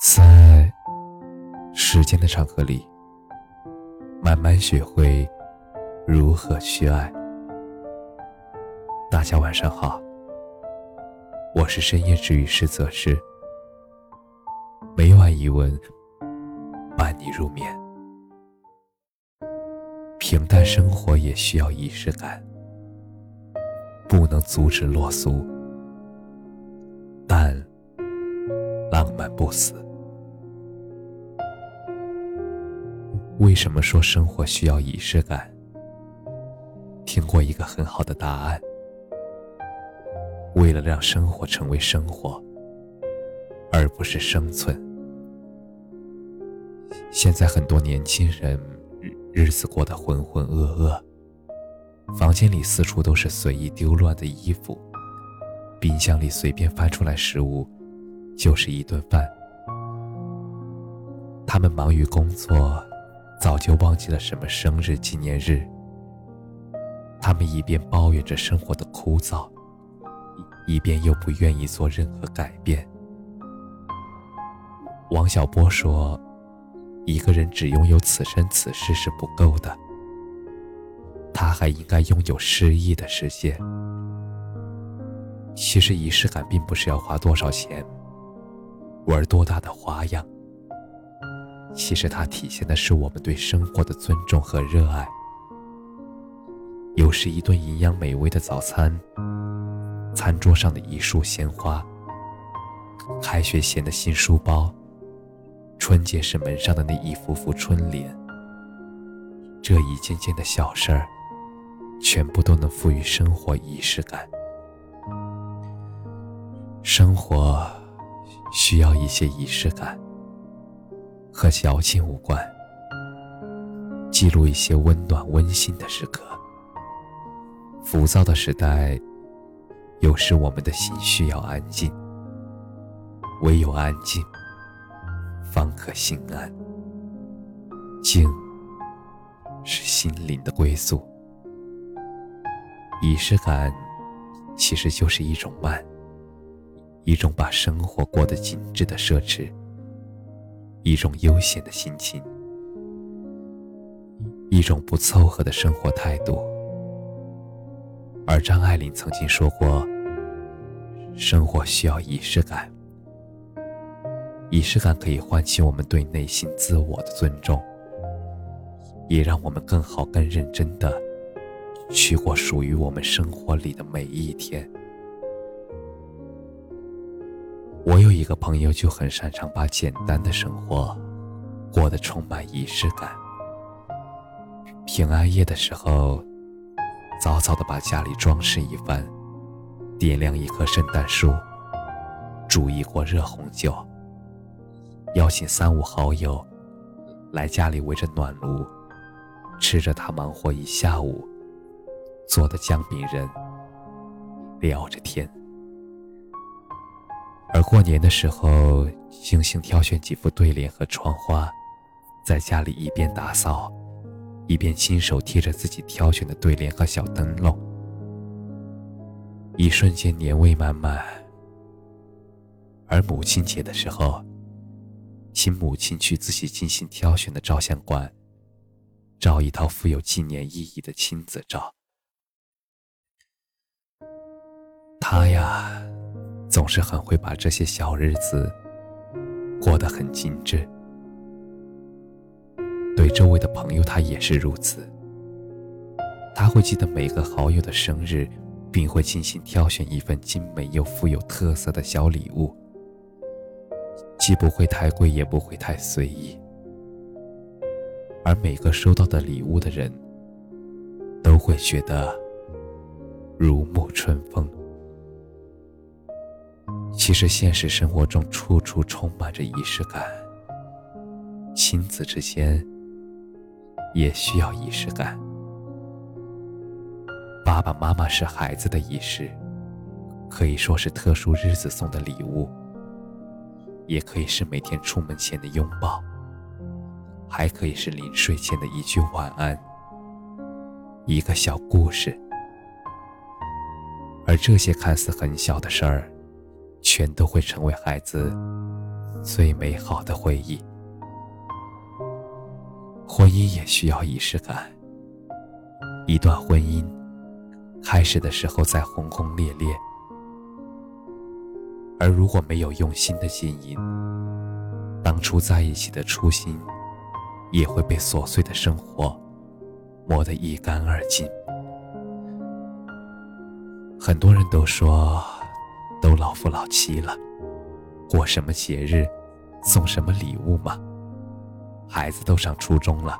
在时间的长河里，慢慢学会如何去爱。大家晚上好，我是深夜治愈师泽师，每晚一文伴你入眠。平淡生活也需要仪式感，不能阻止落俗，但浪漫不死。为什么说生活需要仪式感？听过一个很好的答案：为了让生活成为生活，而不是生存。现在很多年轻人日子过得浑浑噩噩，房间里四处都是随意丢乱的衣服，冰箱里随便翻出来食物就是一顿饭。他们忙于工作。早就忘记了什么生日纪念日。他们一边抱怨着生活的枯燥，一边又不愿意做任何改变。王小波说：“一个人只拥有此生此世是不够的，他还应该拥有诗意的世界。”其实仪式感并不是要花多少钱，玩多大的花样。其实它体现的是我们对生活的尊重和热爱。有时一顿营养美味的早餐，餐桌上的一束鲜花，开学前的新书包，春节时门上的那一幅幅春联，这一件件的小事儿，全部都能赋予生活仪式感。生活需要一些仪式感。和矫情无关，记录一些温暖温馨的时刻。浮躁的时代，有时我们的心需要安静，唯有安静，方可心安。静，是心灵的归宿。仪式感，其实就是一种慢，一种把生活过得精致的奢侈。一种悠闲的心情，一种不凑合的生活态度。而张爱玲曾经说过：“生活需要仪式感，仪式感可以唤起我们对内心自我的尊重，也让我们更好、更认真的去过属于我们生活里的每一天。”一个朋友就很擅长把简单的生活过得充满仪式感。平安夜的时候，早早的把家里装饰一番，点亮一棵圣诞树，煮一锅热红酒，邀请三五好友来家里围着暖炉，吃着他忙活一下午做的姜饼人，聊着天。而过年的时候，精心挑选几副对联和窗花，在家里一边打扫，一边亲手贴着自己挑选的对联和小灯笼，一瞬间年味满满。而母亲节的时候，请母亲去自己精心挑选的照相馆，照一套富有纪念意义的亲子照。他呀。总是很会把这些小日子过得很精致，对周围的朋友，他也是如此。他会记得每个好友的生日，并会精心挑选一份精美又富有特色的小礼物，既不会太贵，也不会太随意。而每个收到的礼物的人，都会觉得如沐春风。其实现实生活中处处充满着仪式感，亲子之间也需要仪式感。爸爸妈妈是孩子的仪式，可以说是特殊日子送的礼物，也可以是每天出门前的拥抱，还可以是临睡前的一句晚安，一个小故事。而这些看似很小的事儿。全都会成为孩子最美好的回忆。婚姻也需要仪式感。一段婚姻开始的时候在轰轰烈烈，而如果没有用心的经营，当初在一起的初心也会被琐碎的生活磨得一干二净。很多人都说，都老夫老妻了，过什么节日，送什么礼物嘛？孩子都上初中了，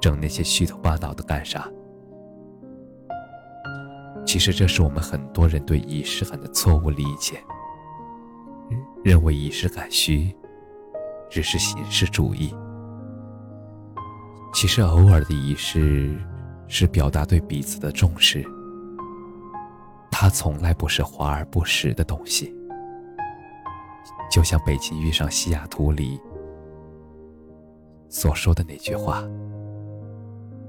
整那些虚头巴脑的干啥？其实这是我们很多人对仪式感的错误理解，认为仪式感虚，只是形式主义。其实偶尔的仪式，是表达对彼此的重视。它从来不是华而不实的东西，就像《北京遇上西雅图》里所说的那句话：“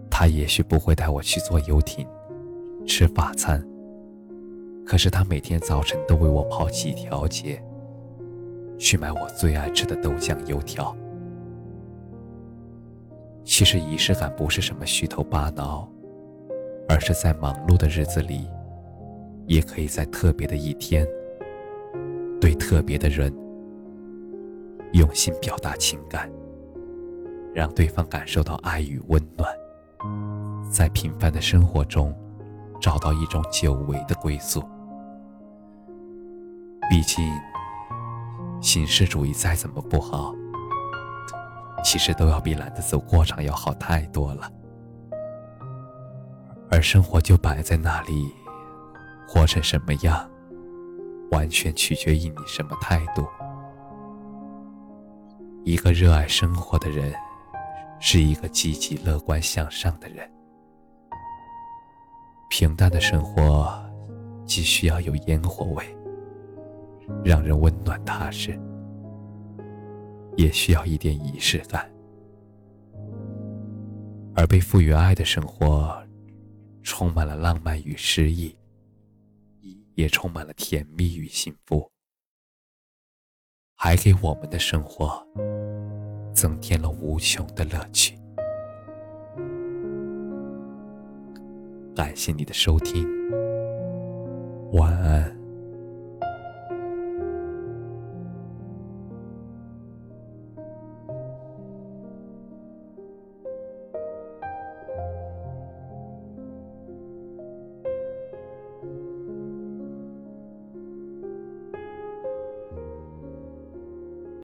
他也许不会带我去坐游艇，吃法餐，可是他每天早晨都为我跑几条街，去买我最爱吃的豆浆油条。”其实仪式感不是什么虚头巴脑，而是在忙碌的日子里。也可以在特别的一天，对特别的人用心表达情感，让对方感受到爱与温暖，在平凡的生活中找到一种久违的归宿。毕竟，形式主义再怎么不好，其实都要比懒得走过场要好太多了。而生活就摆在那里。活成什么样，完全取决于你什么态度。一个热爱生活的人，是一个积极乐观向上的人。平淡的生活，既需要有烟火味，让人温暖踏实，也需要一点仪式感。而被赋予爱的生活，充满了浪漫与诗意。也充满了甜蜜与幸福，还给我们的生活增添了无穷的乐趣。感谢你的收听，晚安。